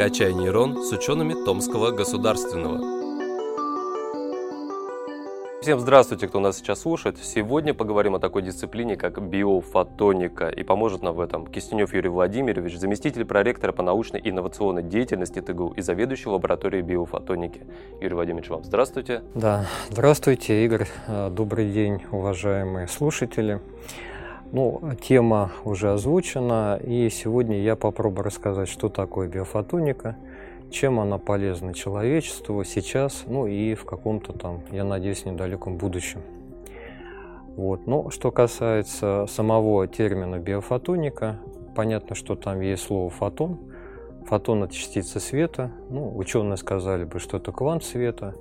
«Качай нейрон» с учеными Томского государственного. Всем здравствуйте, кто нас сейчас слушает. Сегодня поговорим о такой дисциплине, как биофотоника. И поможет нам в этом Кистенев Юрий Владимирович, заместитель проректора по научной и инновационной деятельности ТГУ и заведующий лабораторией биофотоники. Юрий Владимирович, вам здравствуйте. Да, здравствуйте, Игорь. Добрый день, уважаемые слушатели. Ну, тема уже озвучена, и сегодня я попробую рассказать, что такое биофотоника, чем она полезна человечеству сейчас, ну и в каком-то там, я надеюсь, недалеком будущем. Вот. Но что касается самого термина биофотоника, понятно, что там есть слово фотон. Фотон – это частица света. Ну, ученые сказали бы, что это квант света.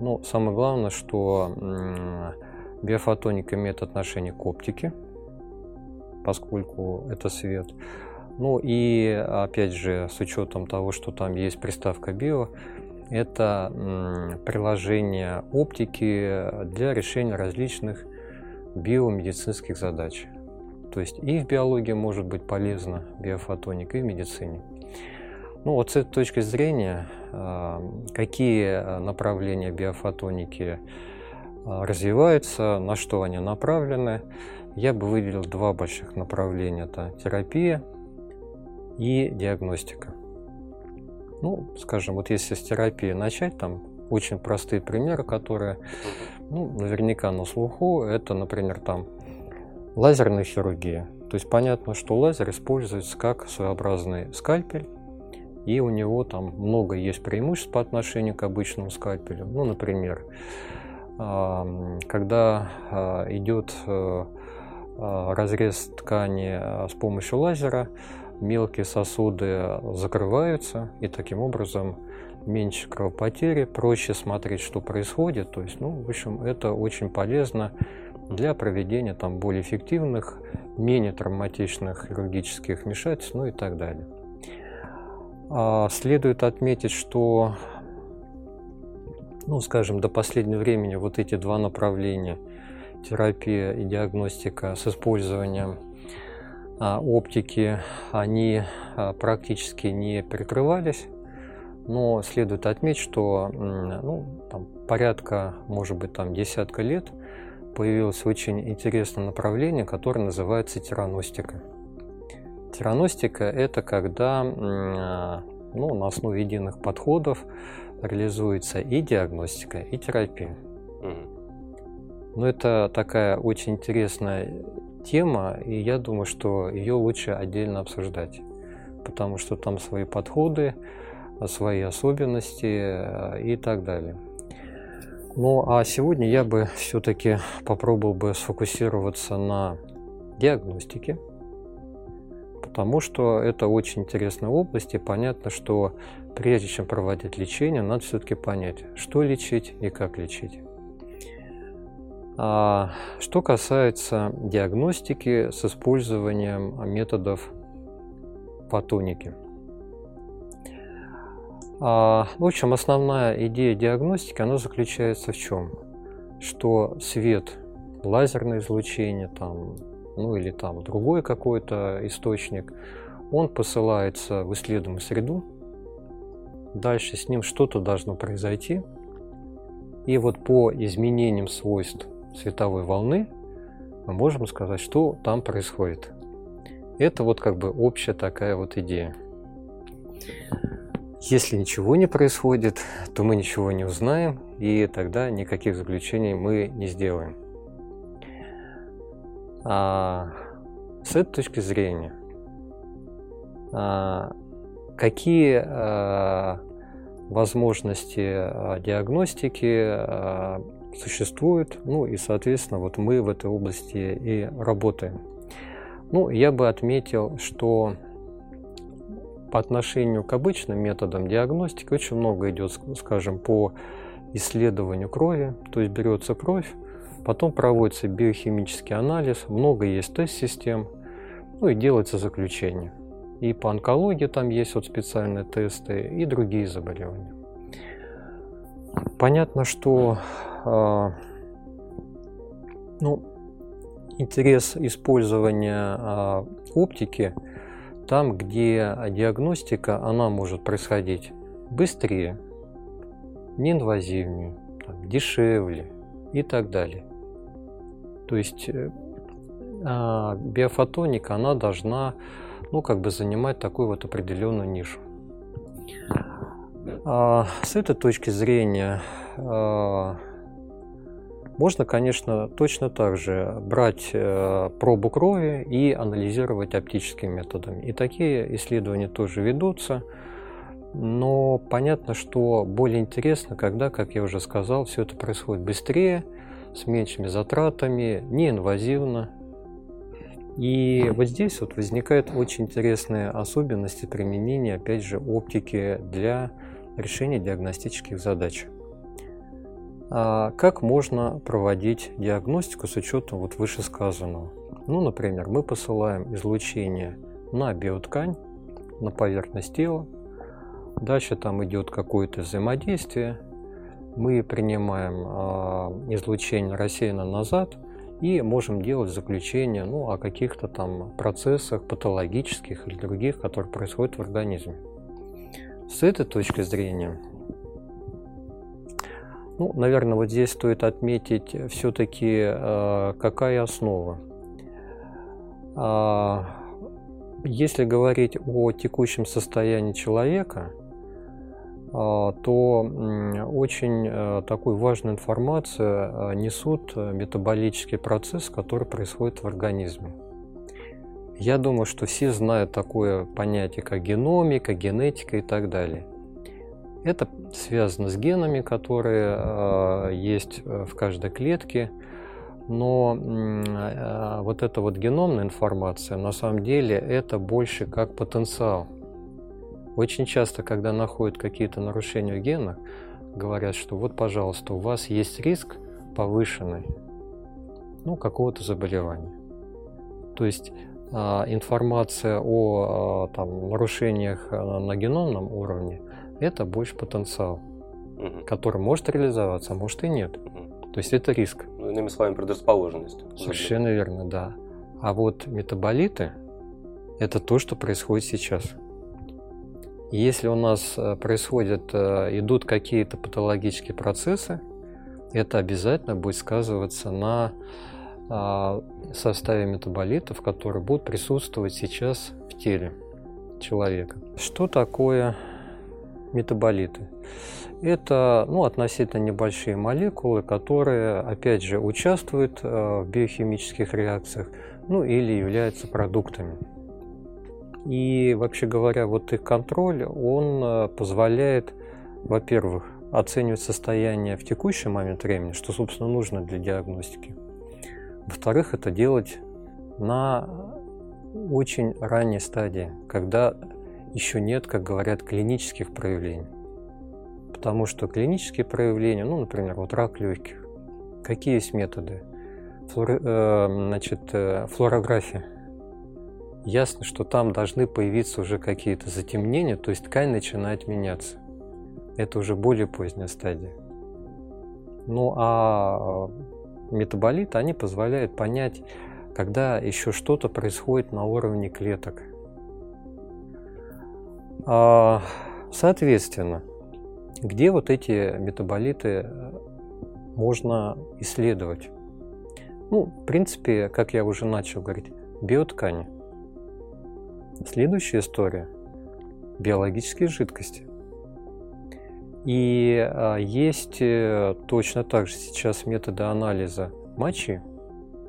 Но самое главное, что биофотоника имеет отношение к оптике – поскольку это свет. Ну и опять же, с учетом того, что там есть приставка био, это приложение оптики для решения различных биомедицинских задач. То есть и в биологии может быть полезна биофотоника, и в медицине. Ну вот с этой точки зрения, а, какие направления биофотоники а, развиваются, на что они направлены, я бы выделил два больших направления. Это терапия и диагностика. Ну, скажем, вот если с терапии начать, там очень простые примеры, которые ну, наверняка на слуху, это, например, там лазерная хирургия. То есть понятно, что лазер используется как своеобразный скальпель, и у него там много есть преимуществ по отношению к обычному скальпелю. Ну, например, когда а, идет э, разрез ткани а, с помощью лазера, мелкие сосуды закрываются, и таким образом меньше кровопотери, проще смотреть, что происходит. То есть, ну, в общем, это очень полезно для проведения там более эффективных, менее травматичных хирургических вмешательств, ну и так далее. А следует отметить, что, ну, скажем, до последнего времени вот эти два направления – терапия и диагностика с использованием а, оптики, они а, практически не перекрывались. Но следует отметить, что ну, там, порядка, может быть, там десятка лет появилось очень интересное направление, которое называется тираностика. Тираностика – это когда ну, на основе единых подходов реализуется и диагностика, и терапия. Но это такая очень интересная тема, и я думаю, что ее лучше отдельно обсуждать, потому что там свои подходы, свои особенности э, и так далее. Ну а сегодня я бы все-таки попробовал бы сфокусироваться на диагностике, потому что это очень интересная область, и понятно, что прежде чем проводить лечение, надо все-таки понять, что лечить и как лечить. А, что касается диагностики с использованием методов фотоники. А, в общем, основная идея диагностики, она заключается в чем? Что свет, лазерное излучение, там, ну или там другой какой-то источник, он посылается в исследуемую среду, дальше с ним что-то должно произойти, и вот по изменениям свойств световой волны, мы можем сказать, что там происходит. Это вот как бы общая такая вот идея. Если ничего не происходит, то мы ничего не узнаем, и тогда никаких заключений мы не сделаем. А с этой точки зрения, а, какие а, возможности а, диагностики а, существует, ну и, соответственно, вот мы в этой области и работаем. Ну, я бы отметил, что по отношению к обычным методам диагностики очень много идет, скажем, по исследованию крови, то есть берется кровь, потом проводится биохимический анализ, много есть тест-систем, ну и делается заключение. И по онкологии там есть вот специальные тесты и другие заболевания. Понятно, что э, ну, интерес использования э, оптики там, где диагностика, она может происходить быстрее, неинвазивнее, там, дешевле и так далее. То есть э, а, биофотоника, она должна ну, как бы занимать такую вот определенную нишу. А, с этой точки зрения а, можно, конечно, точно так же брать э, пробу крови и анализировать оптическими методами. И такие исследования тоже ведутся. Но понятно, что более интересно, когда, как я уже сказал, все это происходит быстрее, с меньшими затратами, неинвазивно. И вот здесь вот возникают очень интересные особенности применения, опять же, оптики для решения диагностических задач. А как можно проводить диагностику с учетом вот вышесказанного? Ну, например, мы посылаем излучение на биоткань, на поверхность тела. Дальше там идет какое-то взаимодействие. Мы принимаем э, излучение рассеянно назад и можем делать заключение ну, о каких-то там процессах патологических или других, которые происходят в организме. С этой точки зрения ну, наверное, вот здесь стоит отметить все-таки, э, какая основа. Э, если говорить о текущем состоянии человека, э, то очень э, такую важную информацию э, несут метаболический процесс, который происходит в организме. Я думаю, что все знают такое понятие, как геномика, генетика и так далее. Это связано с генами, которые э, есть э, в каждой клетке. Но э, вот эта вот геномная информация, на самом деле, это больше как потенциал. Очень часто, когда находят какие-то нарушения в генах, говорят, что вот, пожалуйста, у вас есть риск повышенный, ну, какого-то заболевания. То есть информация о там, нарушениях на геномном уровне это больше потенциал, угу. который может реализоваться, а может и нет. Угу. То есть это риск. Ну, иными словами, предрасположенность. Совершенно верно, да. А вот метаболиты – это то, что происходит сейчас. Если у нас э, происходят, э, идут какие-то патологические процессы, это обязательно будет сказываться на а, составе метаболитов, которые будут присутствовать сейчас в теле человека. Что такое метаболиты. Это ну, относительно небольшие молекулы, которые, опять же, участвуют э, в биохимических реакциях, ну или являются продуктами. И вообще говоря, вот их контроль, он э, позволяет, во-первых, оценивать состояние в текущий момент времени, что, собственно, нужно для диагностики. Во-вторых, это делать на очень ранней стадии, когда еще нет, как говорят, клинических проявлений. Потому что клинические проявления, ну, например, вот рак легких, какие есть методы? Флор, э, значит, э, флорография. Ясно, что там должны появиться уже какие-то затемнения, то есть ткань начинает меняться. Это уже более поздняя стадия. Ну а метаболиты, они позволяют понять, когда еще что-то происходит на уровне клеток – а, соответственно, где вот эти метаболиты э, можно исследовать? Ну, в принципе, как я уже начал говорить, биоткани. Следующая история – биологические жидкости. И а, есть э, точно так же сейчас методы анализа мочи,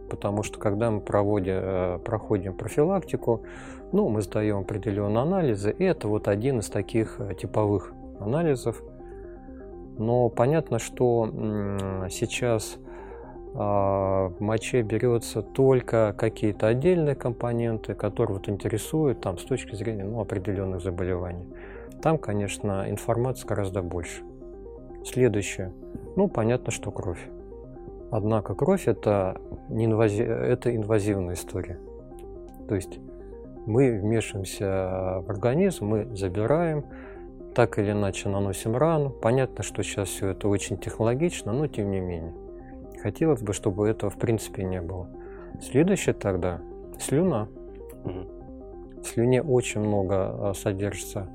потому что когда мы проводим, э, проходим профилактику, ну, мы сдаем определенные анализы, и это вот один из таких э, типовых анализов. Но понятно, что сейчас а, в моче берется только какие-то отдельные компоненты, которые вот интересуют там, с точки зрения ну, определенных заболеваний. Там, конечно, информации гораздо больше. Следующее. Ну, понятно, что кровь. Однако кровь это, не инвази... это инвазивная история. То есть мы вмешиваемся в организм, мы забираем, так или иначе наносим рану. Понятно, что сейчас все это очень технологично, но тем не менее. Хотелось бы, чтобы этого в принципе не было. Следующее тогда слюна. В слюне очень много содержится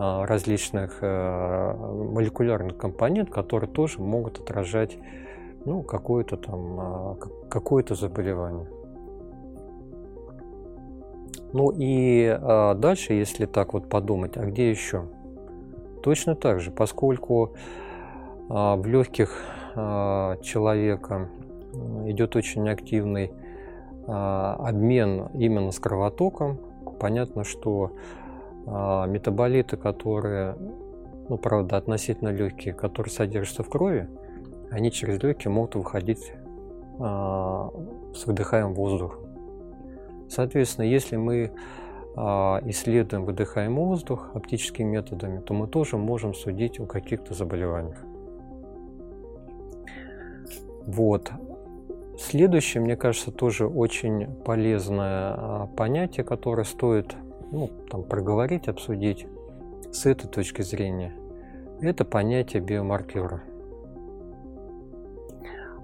различных молекулярных компонент, которые тоже могут отражать ну, какое-то там какое-то заболевание. Ну и а, дальше, если так вот подумать, а где еще? Точно так же, поскольку а, в легких а, человека идет очень активный а, обмен именно с кровотоком, понятно, что а, метаболиты, которые, ну правда, относительно легкие, которые содержатся в крови, они через легкие могут выходить а, с выдыхаемым воздухом. Соответственно, если мы а, исследуем, выдыхаем воздух оптическими методами, то мы тоже можем судить о каких-то заболеваниях. Вот. Следующее, мне кажется, тоже очень полезное а, понятие, которое стоит ну, там, проговорить, обсудить с этой точки зрения. Это понятие биомаркера.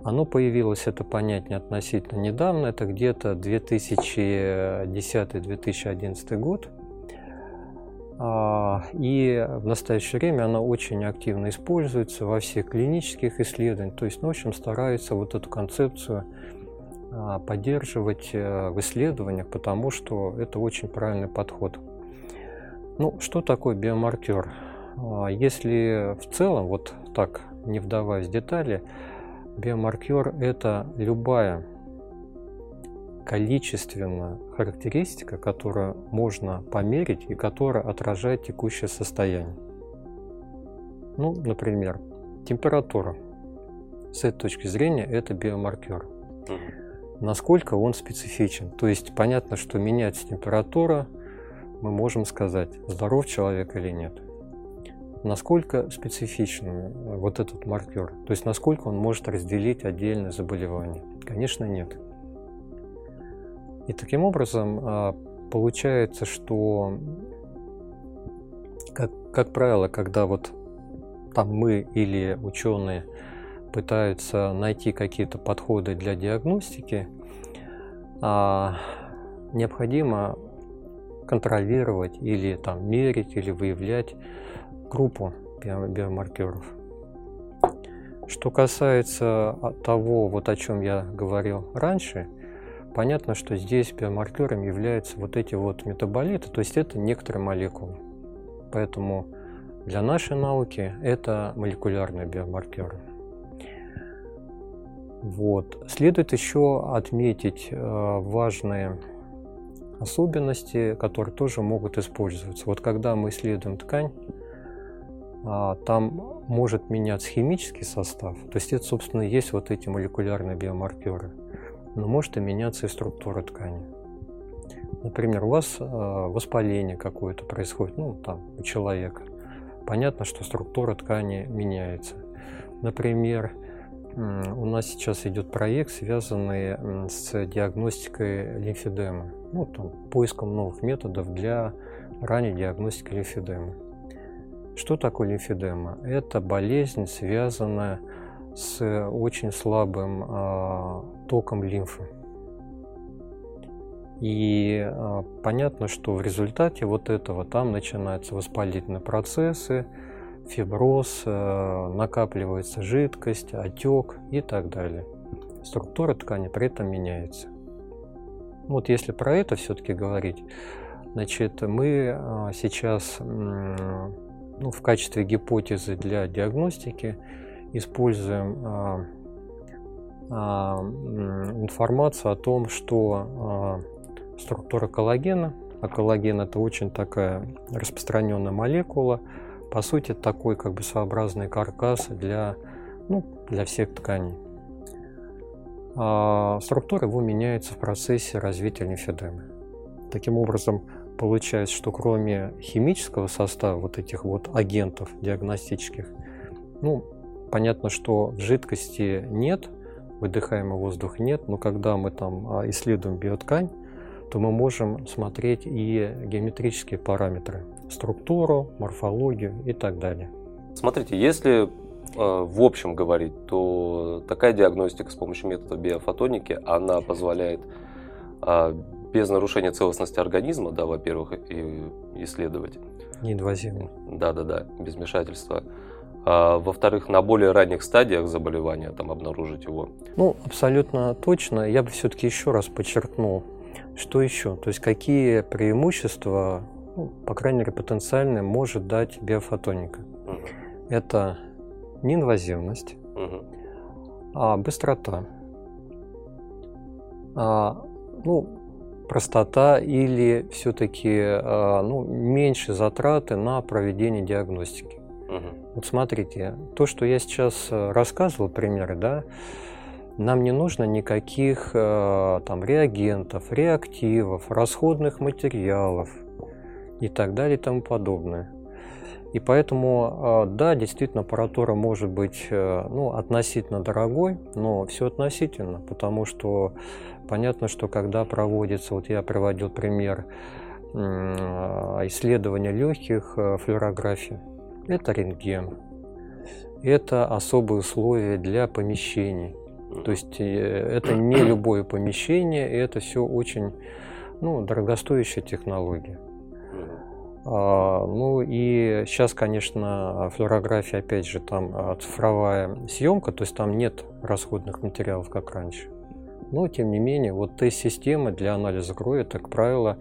Оно появилось, это понятие, относительно недавно, это где-то 2010-2011 год. А, и в настоящее время оно очень активно используется во всех клинических исследованиях. То есть, ну, в общем, стараются вот эту концепцию поддерживать э, в исследованиях, потому что это очень правильный подход. Ну, что такое биомаркер? А, если в целом, вот так, не вдаваясь в детали, Биомаркер – это любая количественная характеристика, которую можно померить и которая отражает текущее состояние. Ну, например, температура. С этой точки зрения это биомаркер. Насколько он специфичен. То есть понятно, что меняется температура, мы можем сказать, здоров человек или нет насколько специфичен э, вот этот маркер, то есть насколько он может разделить отдельные заболевания. Конечно, нет. И таким образом а, получается, что, как, как правило, когда вот там мы или ученые пытаются найти какие-то подходы для диагностики, а, необходимо контролировать или там мерить или выявлять группу биомаркеров. Что касается того, вот о чем я говорил раньше, понятно, что здесь биомаркером являются вот эти вот метаболиты, то есть это некоторые молекулы. Поэтому для нашей науки это молекулярные биомаркеры. Вот. Следует еще отметить э, важные особенности, которые тоже могут использоваться. Вот когда мы исследуем ткань, а, там может меняться химический состав. То есть это, собственно, есть вот эти молекулярные биомаркеры. Но может и меняться и структура ткани. Например, у вас а, воспаление какое-то происходит, ну, там, у человека. Понятно, что структура ткани меняется. Например, у нас сейчас идет проект, связанный с диагностикой лимфедемы, ну, там, поиском новых методов для ранней диагностики лимфедемы. Что такое лимфедема? Это болезнь, связанная с очень слабым э, током лимфы. И э, понятно, что в результате вот этого там начинаются воспалительные процессы, фиброз, э, накапливается жидкость, отек и так далее. Структура ткани при этом меняется. Вот если про это все-таки говорить, значит, мы сейчас ну, в качестве гипотезы для диагностики используем а, а, информацию о том, что а, структура коллагена, а коллаген это очень такая распространенная молекула, по сути такой как бы своеобразный каркас для, ну, для всех тканей. А структура его меняется в процессе развития лимфедемы. Таким образом, Получается, что кроме химического состава вот этих вот агентов диагностических, ну, понятно, что в жидкости нет, выдыхаемого воздуха нет, но когда мы там а, исследуем биоткань, то мы можем смотреть и геометрические параметры, структуру, морфологию и так далее. Смотрите, если э, в общем говорить, то такая диагностика с помощью метода биофотоники, она позволяет э, без нарушения целостности организма, да, во-первых, и исследовать. Неинвазивно. Да-да-да, без вмешательства. А, во-вторых, на более ранних стадиях заболевания там обнаружить его. Ну, абсолютно точно. Я бы все-таки еще раз подчеркнул, что еще, то есть какие преимущества, ну, по крайней мере, потенциальные, может дать биофотоника. Угу. Это неинвазивность, угу. а быстрота, а, ну, простота или все-таки а, ну, меньше затраты на проведение диагностики. Угу. Вот смотрите, то, что я сейчас э, рассказывал, примеры, да, нам не нужно никаких э, там реагентов, реактивов, расходных материалов и так далее и тому подобное. И поэтому, э, да, действительно, аппаратура может быть ну, относительно дорогой, но все относительно, потому что понятно, что когда проводится, вот я приводил пример исследования легких, флюорографии, это рентген. Это особые условия для помещений. То есть э, это не любое помещение, и это все очень ну, дорогостоящая технология. А, ну и сейчас, конечно, флюорография, опять же, там а, цифровая съемка, то есть там нет расходных материалов, как раньше. Но, тем не менее, вот тест-системы для анализа крови, это, как правило,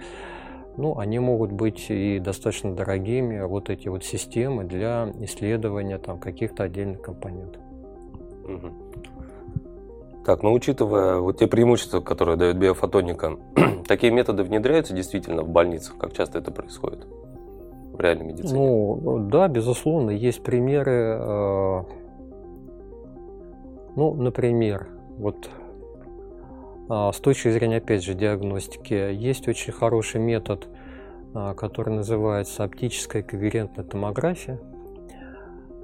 ну, они могут быть и достаточно дорогими, вот эти вот системы для исследования там каких-то отдельных компонентов. Так, ну учитывая вот те преимущества, которые дает биофотоника, такие методы внедряются действительно в больницах? Как часто это происходит в реальной медицине? Ну, да, безусловно, есть примеры. Э, ну, например, вот а, с точки зрения, опять же, диагностики, есть очень хороший метод, а, который называется оптическая коверентная томография.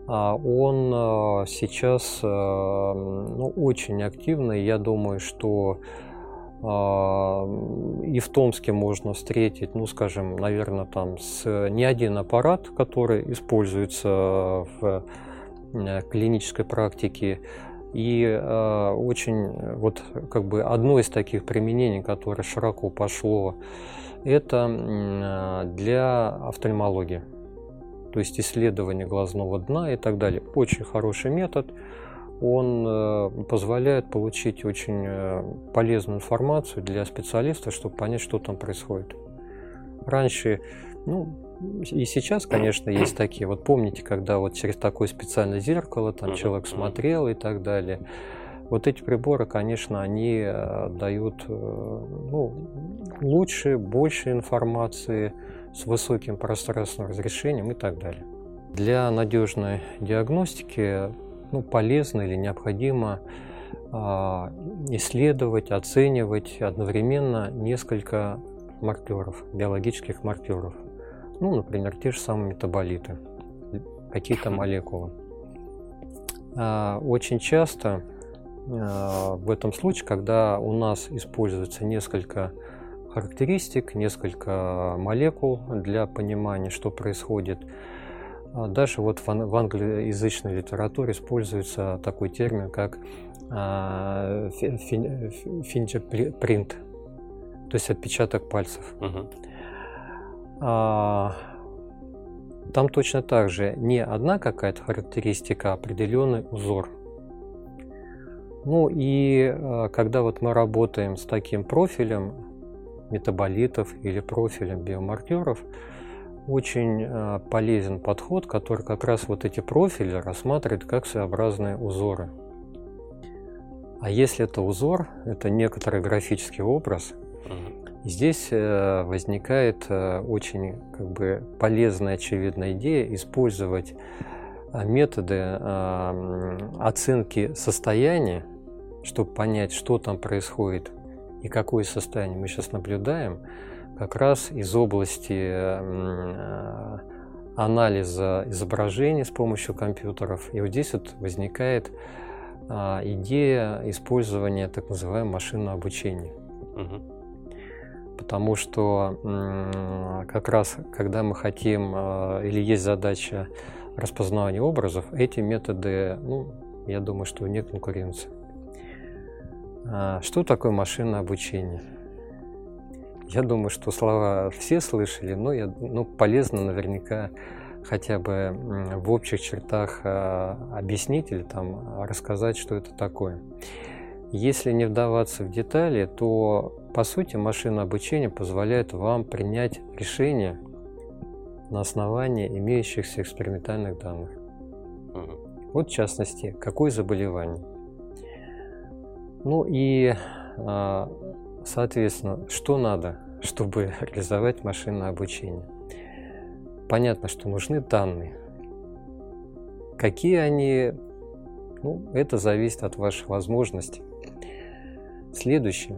А, он сейчас ну, очень активный. Я думаю, что и в Томске можно встретить, ну, скажем, наверное, там с не один аппарат, который используется в э, клинической практике, и э, очень, вот как бы одно из таких применений, которое широко пошло, это э, для офтальмологии. То есть исследование глазного дна и так далее. Очень хороший метод. Он э, позволяет получить очень э, полезную информацию для специалиста, чтобы понять, что там происходит. Раньше, ну, и сейчас, конечно, есть такие. Вот помните, когда вот через такое специальное зеркало там человек смотрел и так далее. Вот эти приборы, конечно, они э, дают ну, лучше, больше информации с высоким пространственным разрешением и так далее. Для надежной диагностики ну, полезно или необходимо а, исследовать, оценивать одновременно несколько маркеров, биологических маркеров. Ну, например, те же самые метаболиты, какие-то молекулы. А, очень часто а, в этом случае, когда у нас используется несколько характеристик, несколько молекул для понимания, что происходит, а, даже вот в англоязычной литературе используется такой термин, как fingerprint, то есть отпечаток пальцев. А, там точно так же не одна какая-то характеристика, а определенный узор. Ну и а, когда вот мы работаем с таким профилем метаболитов или профилем биомаркеров, очень а, полезен подход, который как раз вот эти профили рассматривает как своеобразные узоры. А если это узор, это некоторый графический образ, Здесь э, возникает э, очень как бы, полезная, очевидная идея использовать э, методы оценки состояния, чтобы понять, что там происходит и какое состояние мы сейчас наблюдаем, как раз из области анализа изображений с помощью компьютеров. И вот здесь вот возникает идея использования так называемого машинного обучения. Угу потому что как раз когда мы хотим э, или есть задача распознавания образов, эти методы, ну, я думаю, что нет конкуренции. А, что такое машинное обучение? Я думаю, что слова все слышали, но я, ну, полезно наверняка хотя бы в общих чертах э, объяснить или там рассказать, что это такое. Если не вдаваться в детали, то по сути машина обучения позволяет вам принять решение на основании имеющихся экспериментальных данных. Вот в частности, какое заболевание. Ну и, а, соответственно, что надо, чтобы реализовать машинное обучение? Понятно, что нужны данные. Какие они, ну, это зависит от ваших возможностей. Следующее.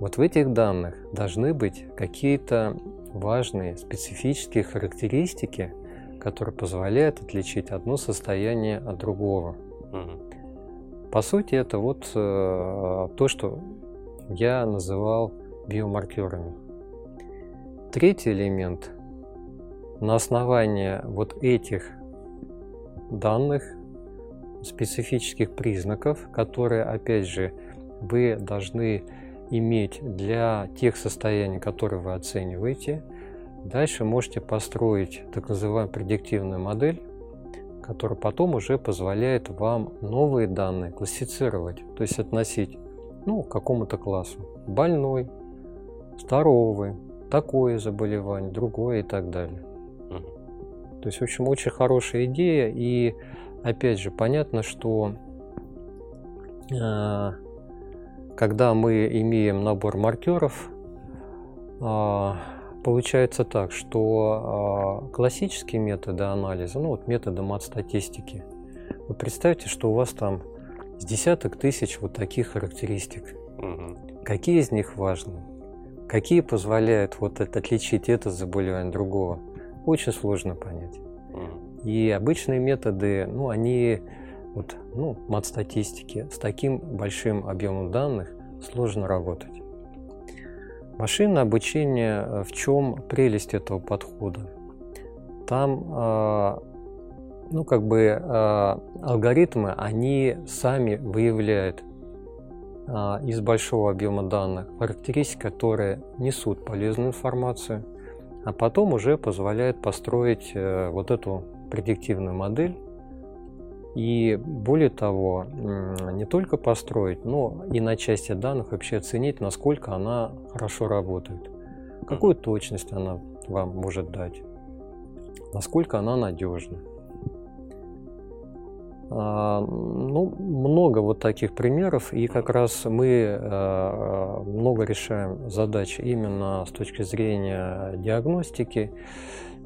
Вот в этих данных должны быть какие-то важные специфические характеристики, которые позволяют отличить одно состояние от другого. Угу. По сути, это вот э, то, что я называл биомаркерами. Третий элемент. На основании вот этих данных, специфических признаков, которые, опять же, вы должны иметь для тех состояний, которые вы оцениваете. Дальше можете построить так называемую предиктивную модель, которая потом уже позволяет вам новые данные классифицировать, то есть относить ну, к какому-то классу. Больной, здоровый, такое заболевание, другое и так далее. То есть, в общем, очень хорошая идея. И опять же, понятно, что э, когда мы имеем набор маркеров, а, получается так, что а, классические методы анализа, ну вот методы мат-статистики, вы представьте, что у вас там с десяток тысяч вот таких характеристик. Угу. Какие из них важны? Какие позволяют вот это, отличить это заболевание другого? Очень сложно понять. Угу. И обычные методы, ну, они вот, ну, мат-статистики, с таким большим объемом данных сложно работать. Машинное обучение, э, в чем прелесть этого подхода? Там, а, ну, как бы а, алгоритмы, они сами выявляют а, из большого объема данных характеристики, которые несут полезную информацию, а потом уже позволяет построить э, вот эту предиктивную модель, и более того, не только построить, но и на части данных вообще оценить, насколько она хорошо работает, какую точность она вам может дать, насколько она надежна. А, ну, много вот таких примеров, и как раз мы а, много решаем задач именно с точки зрения диагностики.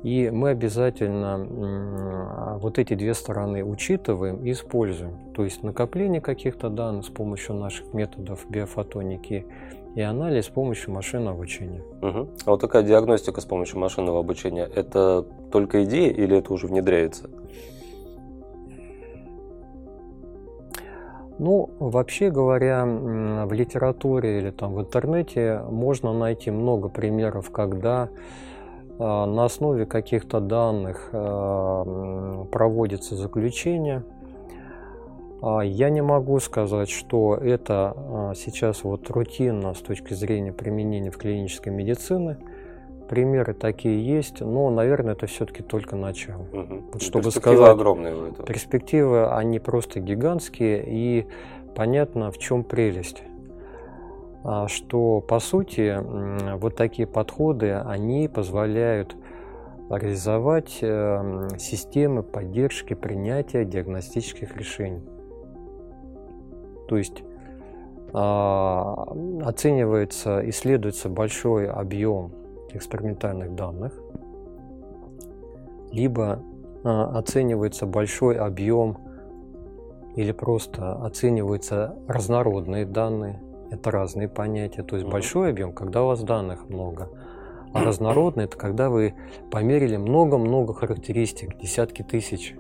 И мы обязательно вот эти две стороны учитываем и используем. То есть накопление каких-то данных с помощью наших методов биофотоники и анализ с помощью машинного обучения. Угу. А вот такая диагностика с помощью машинного обучения, это только идея или это уже внедряется? Ну, вообще говоря, в литературе или там в интернете можно найти много примеров, когда а, на основе каких-то данных а, проводится заключение. А, я не могу сказать, что это сейчас вот рутинно с точки зрения применения в клинической медицины. Примеры такие есть, но, наверное, это все-таки только начало. Угу. Вот, чтобы Перспективы сказать, огромные у этого. Перспективы, они просто гигантские, и понятно, в чем прелесть. А, что по сути вот такие подходы, они позволяют реализовать э, системы поддержки принятия диагностических решений. То есть а, оценивается, исследуется большой объем экспериментальных данных, либо а, оценивается большой объем или просто оцениваются разнородные данные – это разные понятия. То есть большой объем, когда у вас данных много. А разнородный – это когда вы померили много-много характеристик, десятки тысяч.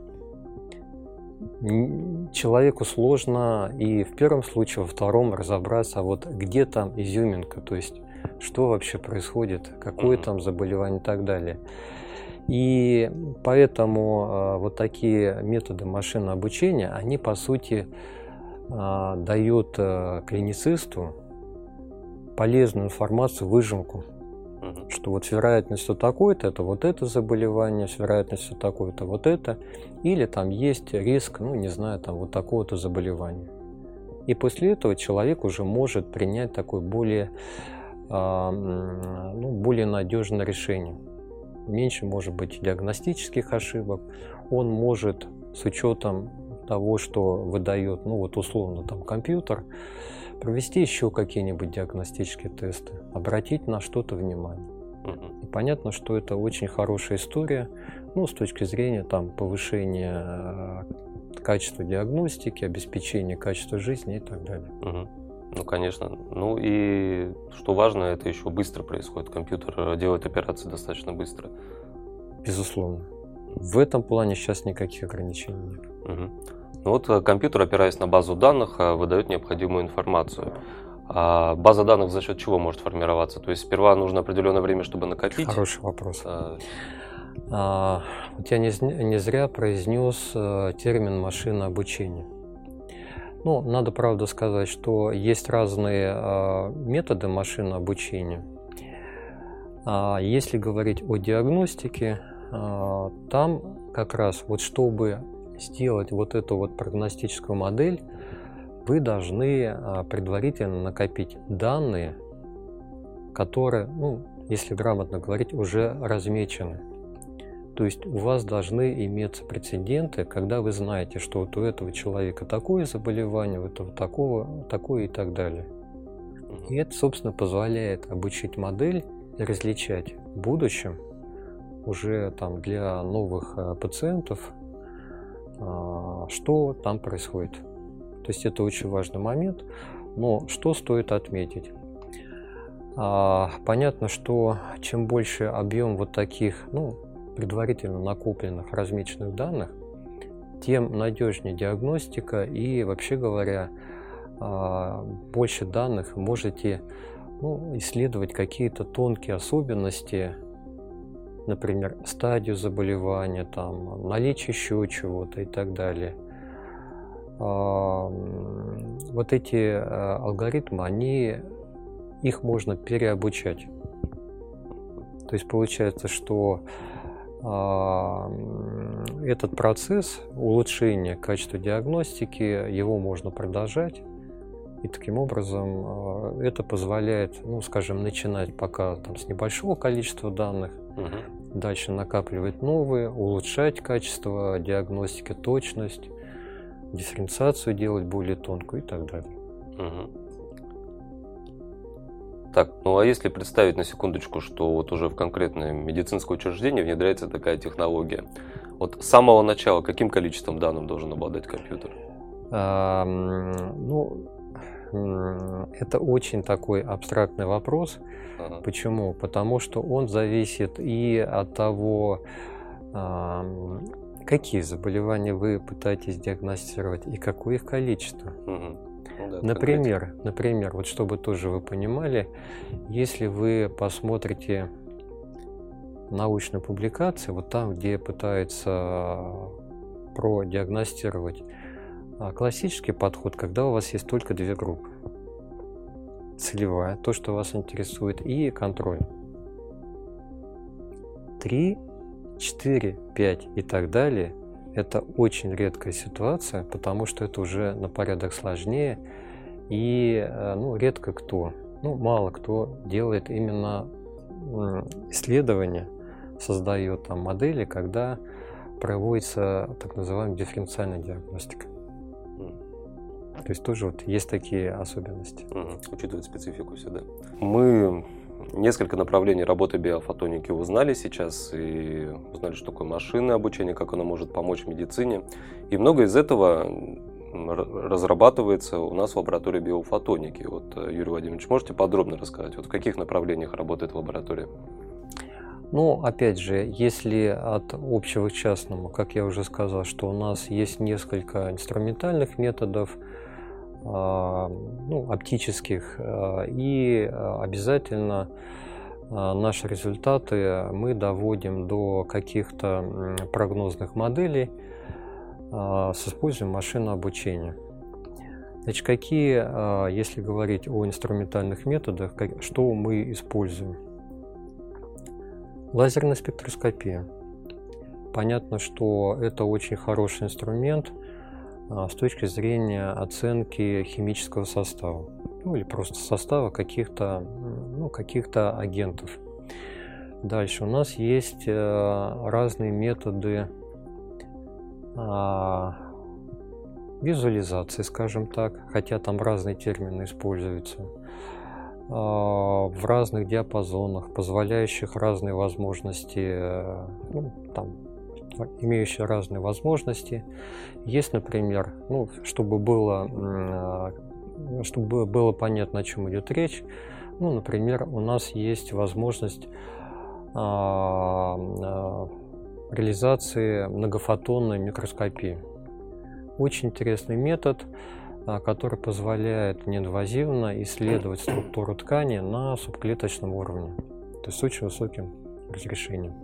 Человеку сложно и в первом случае, во втором разобраться, а вот где там изюминка, то есть что вообще происходит, какое там заболевание и так далее. И поэтому э, вот такие методы машинного обучения, они по сути а, дают э, клиницисту полезную информацию, выжимку, что вот с вероятностью такой-то это вот это заболевание, с вероятностью такой-то вот это, или там есть риск, ну не знаю, там вот такого-то заболевания. И после этого человек уже может принять такое более, а, ну, более надежное решение. Меньше может быть диагностических ошибок. Он может с учетом того, что выдает, ну вот условно там компьютер, провести еще какие-нибудь диагностические тесты, обратить на что-то внимание. И понятно, что это очень хорошая история, ну, с точки зрения там, повышения э, качества диагностики, обеспечения качества жизни и так далее. Мгм. Ну, конечно. Ну и что важно, это еще быстро происходит. Компьютер э, делает операции достаточно быстро. Безусловно. В этом плане сейчас никаких ограничений нет. Мгм. Ну вот э, компьютер, опираясь на базу данных, э, выдает необходимую информацию. А база данных за счет чего может формироваться? То есть сперва нужно определенное время, чтобы накопить. Хороший вопрос. э, А, вот я не, не зря произнес термин машина обучения. Ну, надо правда сказать, что есть разные э, методы машинного обучения. А если говорить о диагностике, э, там как раз вот чтобы сделать вот эту вот прогностическую модель, вы должны предварительно накопить данные, которые, ну, если грамотно говорить, уже размечены. То есть у вас должны иметься прецеденты, когда вы знаете, что вот у этого человека такое заболевание, у этого такого, такое и так далее. И это, собственно, позволяет обучить модель различать в будущем уже там для новых э, пациентов, а, что там происходит. То есть это очень важный момент. Но что стоит отметить? А, Понятно, что чем больше объем вот таких, ну, предварительно накопленных, размеченных данных, тем надежнее диагностика и, вообще говоря, а, больше данных можете ну, исследовать какие-то тонкие особенности, например, стадию заболевания, там, наличие еще чего-то и так далее. А, Вот эти а, алгоритмы, они, их можно переобучать. То есть получается, что этот процесс улучшения качества диагностики, его можно продолжать. И таким образом а, это позволяет, ну, скажем, начинать пока там, с небольшого количества данных, Мгм. дальше накапливать новые, улучшать качество диагностики, точность, дифференциацию делать более тонкую и так далее. Мгм. Так, ну а если представить на секундочку, что вот уже в конкретное медицинское учреждение внедряется такая технология, вот с самого начала каким количеством данных должен обладать компьютер? Ну, это очень такой абстрактный вопрос. Ага. Почему? Потому что он зависит и от того, какие заболевания вы пытаетесь диагностировать и какое их количество. Мгм. Ну да, Например, например, вот чтобы тоже вы понимали, если вы посмотрите научные публикации, вот там, где пытаются продиагностировать а, классический подход, когда у вас есть только две группы. Целевая, то, что вас интересует, и контроль. Три, четыре, пять и так далее – это очень редкая ситуация, потому что это уже на порядок сложнее, и э, ну, редко кто, ну, мало кто делает именно исследования, создает там модели, когда проводится так называемая дифференциальная диагностика. То есть тоже вот есть такие особенности. Мгм. Учитывать специфику всегда. Мы несколько направлений работы биофотоники узнали сейчас и узнали, что такое машинное обучение, как оно может помочь медицине. И много из этого разрабатывается у нас в лаборатории биофотоники. Вот, э, Юрий Владимирович, можете подробно рассказать, вот в каких направлениях работает лаборатория? Ну, опять же, если от общего к частному, как я уже сказал, что у нас есть несколько инструментальных методов, ну, оптических, а, и а, обязательно а, наши результаты мы доводим до каких-то прогнозных моделей а, с использованием машинного обучения. Значит, какие, а, если говорить о инструментальных методах, что мы используем? Лазерная спектроскопия. Понятно, что это очень хороший инструмент а, с точки зрения оценки химического состава, ну или просто состава каких-то ну, каких агентов. Дальше у нас есть э, разные методы а, визуализации, скажем так, хотя там разные термины используются, а, в разных диапазонах, позволяющих разные возможности, э, ну, там, имеющие разные возможности. Есть, например, ну, чтобы было, а, чтобы было понятно, о чем идет речь, ну, например, у нас есть возможность реализации многофотонной микроскопии. Очень интересный метод, а, который позволяет неинвазивно исследовать структуру ткани на субклеточном уровне, то есть с очень высоким разрешением.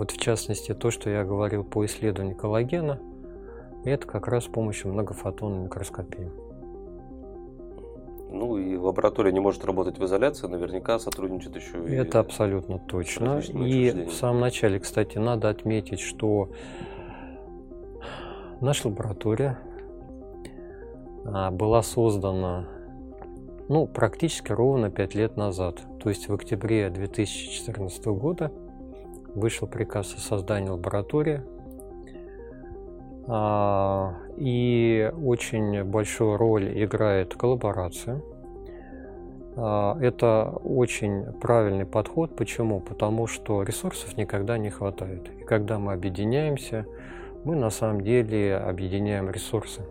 Вот в частности, то, что я говорил по исследованию коллагена, это как раз с помощью многофотонной микроскопии. Ну и лаборатория не может работать в изоляции, наверняка сотрудничает еще и... Это абсолютно точно. И в самом начале, кстати, надо отметить, что наша лаборатория а, была создана ну, практически ровно 5 лет назад. То есть в октябре 2014 года вышел приказ о создании лаборатории а, и очень большую роль играет коллаборация. А, это очень правильный подход. Почему? Потому что ресурсов никогда не хватает. И когда мы объединяемся, мы на самом деле объединяем ресурсы.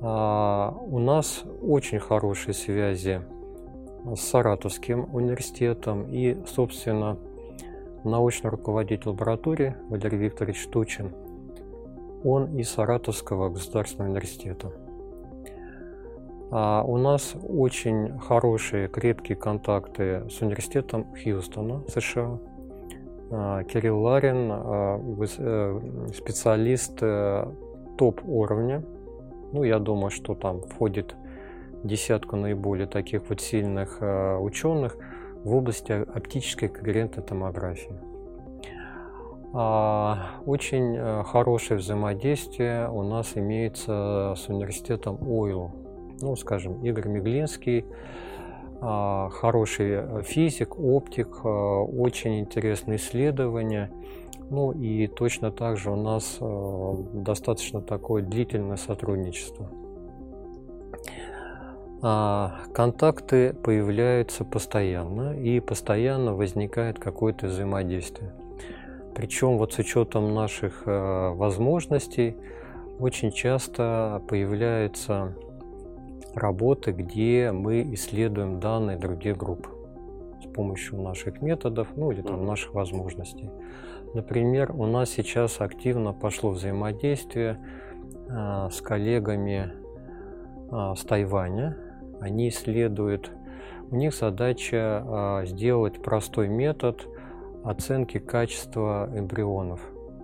А, у нас очень хорошие связи с Саратовским университетом и, собственно, научный руководитель лаборатории Валерий Викторович Тучин – он из Саратовского государственного университета. А у нас очень хорошие, крепкие контакты с университетом Хьюстона, США. А, Кирилл Ларин, а, э, специалист э, топ уровня. Ну, я думаю, что там входит десятку наиболее таких вот сильных э, ученых в области оптической когерентной томографии. А, очень э, хорошее взаимодействие у нас имеется с университетом ОИЛ. Ну, скажем, Игорь Меглинский, а, хороший э, физик, оптик, э, очень интересные исследования. Ну и точно так же у нас достаточно такое длительное сотрудничество. А, контакты появляются постоянно, и постоянно возникает какое-то взаимодействие. Причем вот с учетом наших э, возможностей очень часто появляются работы, где мы исследуем данные других групп с помощью наших методов, ну или там наших возможностей. Например, у нас сейчас активно пошло взаимодействие э, с коллегами э, с Тайваня. Они исследуют, у них задача сделать простой метод оценки качества эмбрионов.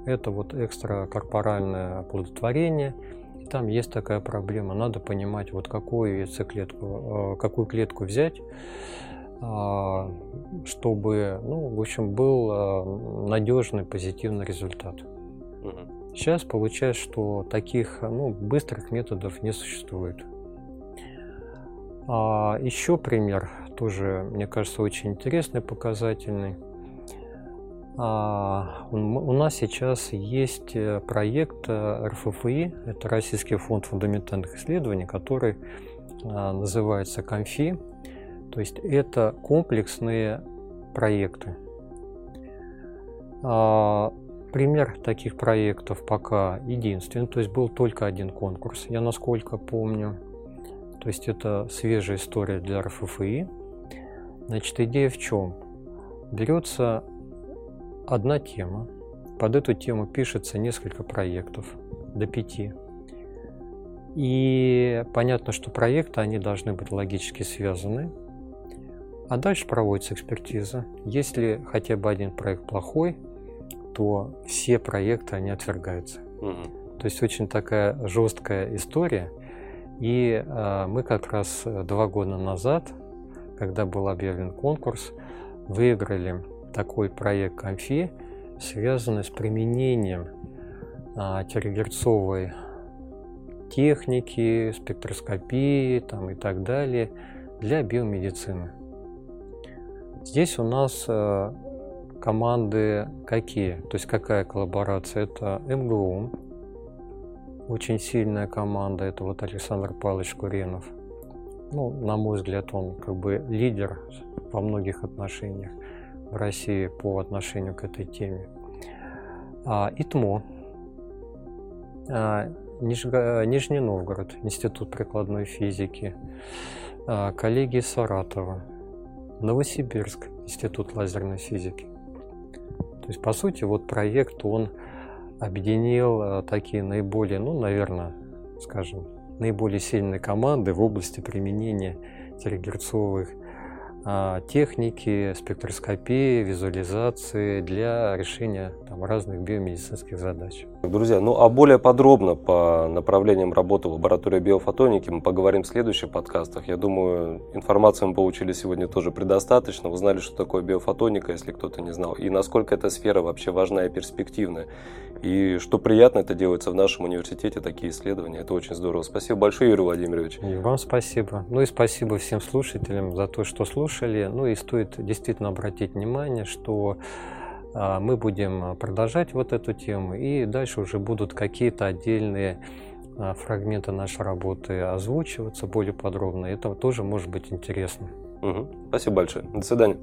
Это вот экстракорпоральное оплодотворение. И там есть такая проблема. Надо понимать, вот какую яйцеклетку, э, какую клетку взять, а, чтобы, ну, в общем, был надежный позитивный результат. Сейчас получается, что таких ну, быстрых методов не существует. А еще пример, тоже, мне кажется, очень интересный, показательный. А, у нас сейчас есть э, проект э, РФФИ, это Российский фонд фундаментальных исследований, который а, называется КОМФИ. То есть это комплексные проекты. А, пример таких проектов пока единственный, то есть был только один конкурс, я насколько помню. То есть это свежая история для РФФИ. Значит, идея в чем? Берется одна тема. Под эту тему пишется несколько проектов, до пяти. И понятно, что проекты, они должны быть логически связаны. А дальше проводится экспертиза. Если хотя бы один проект плохой, то все проекты, они отвергаются. Угу. То есть очень такая жесткая история – И э, мы как раз два года назад, когда был объявлен конкурс, выиграли такой проект Конфи, связанный с применением э, терагерцовой техники, спектроскопии там, и так далее для биомедицины. Здесь у нас э, команды какие? То есть какая коллаборация? Это МГУ, очень сильная команда, это вот Александр Павлович Куренов. Ну, на мой взгляд, он как бы лидер во многих отношениях в России по отношению к этой теме. А, ИТМО, а, Ниж... Нижний Новгород, Институт прикладной физики, а, коллеги Саратова, Новосибирск, Институт лазерной физики. То есть, по сути, вот проект, он объединил э, такие наиболее, ну, наверное, скажем, наиболее сильные команды в области применения терагерцовых а, техники, спектроскопии, визуализации для решения там, разных биомедицинских задач. Друзья, ну а более подробно по направлениям работы лаборатории биофотоники мы поговорим в следующих подкастах. Я думаю, информацию мы получили сегодня тоже предостаточно. Узнали, что такое биофотоника, если кто-то не знал, и насколько эта сфера вообще важна и перспективная. И что приятно, это делается в нашем университете, такие исследования. Это очень здорово. Спасибо большое, Юрий Владимирович. И вам спасибо. Ну и спасибо всем слушателям за то, что слушали. Ну и стоит действительно обратить внимание, что мы будем продолжать вот эту тему, и дальше уже будут какие-то отдельные а, фрагменты нашей работы озвучиваться более подробно. Это тоже может быть интересно. Угу. Спасибо большое. До свидания.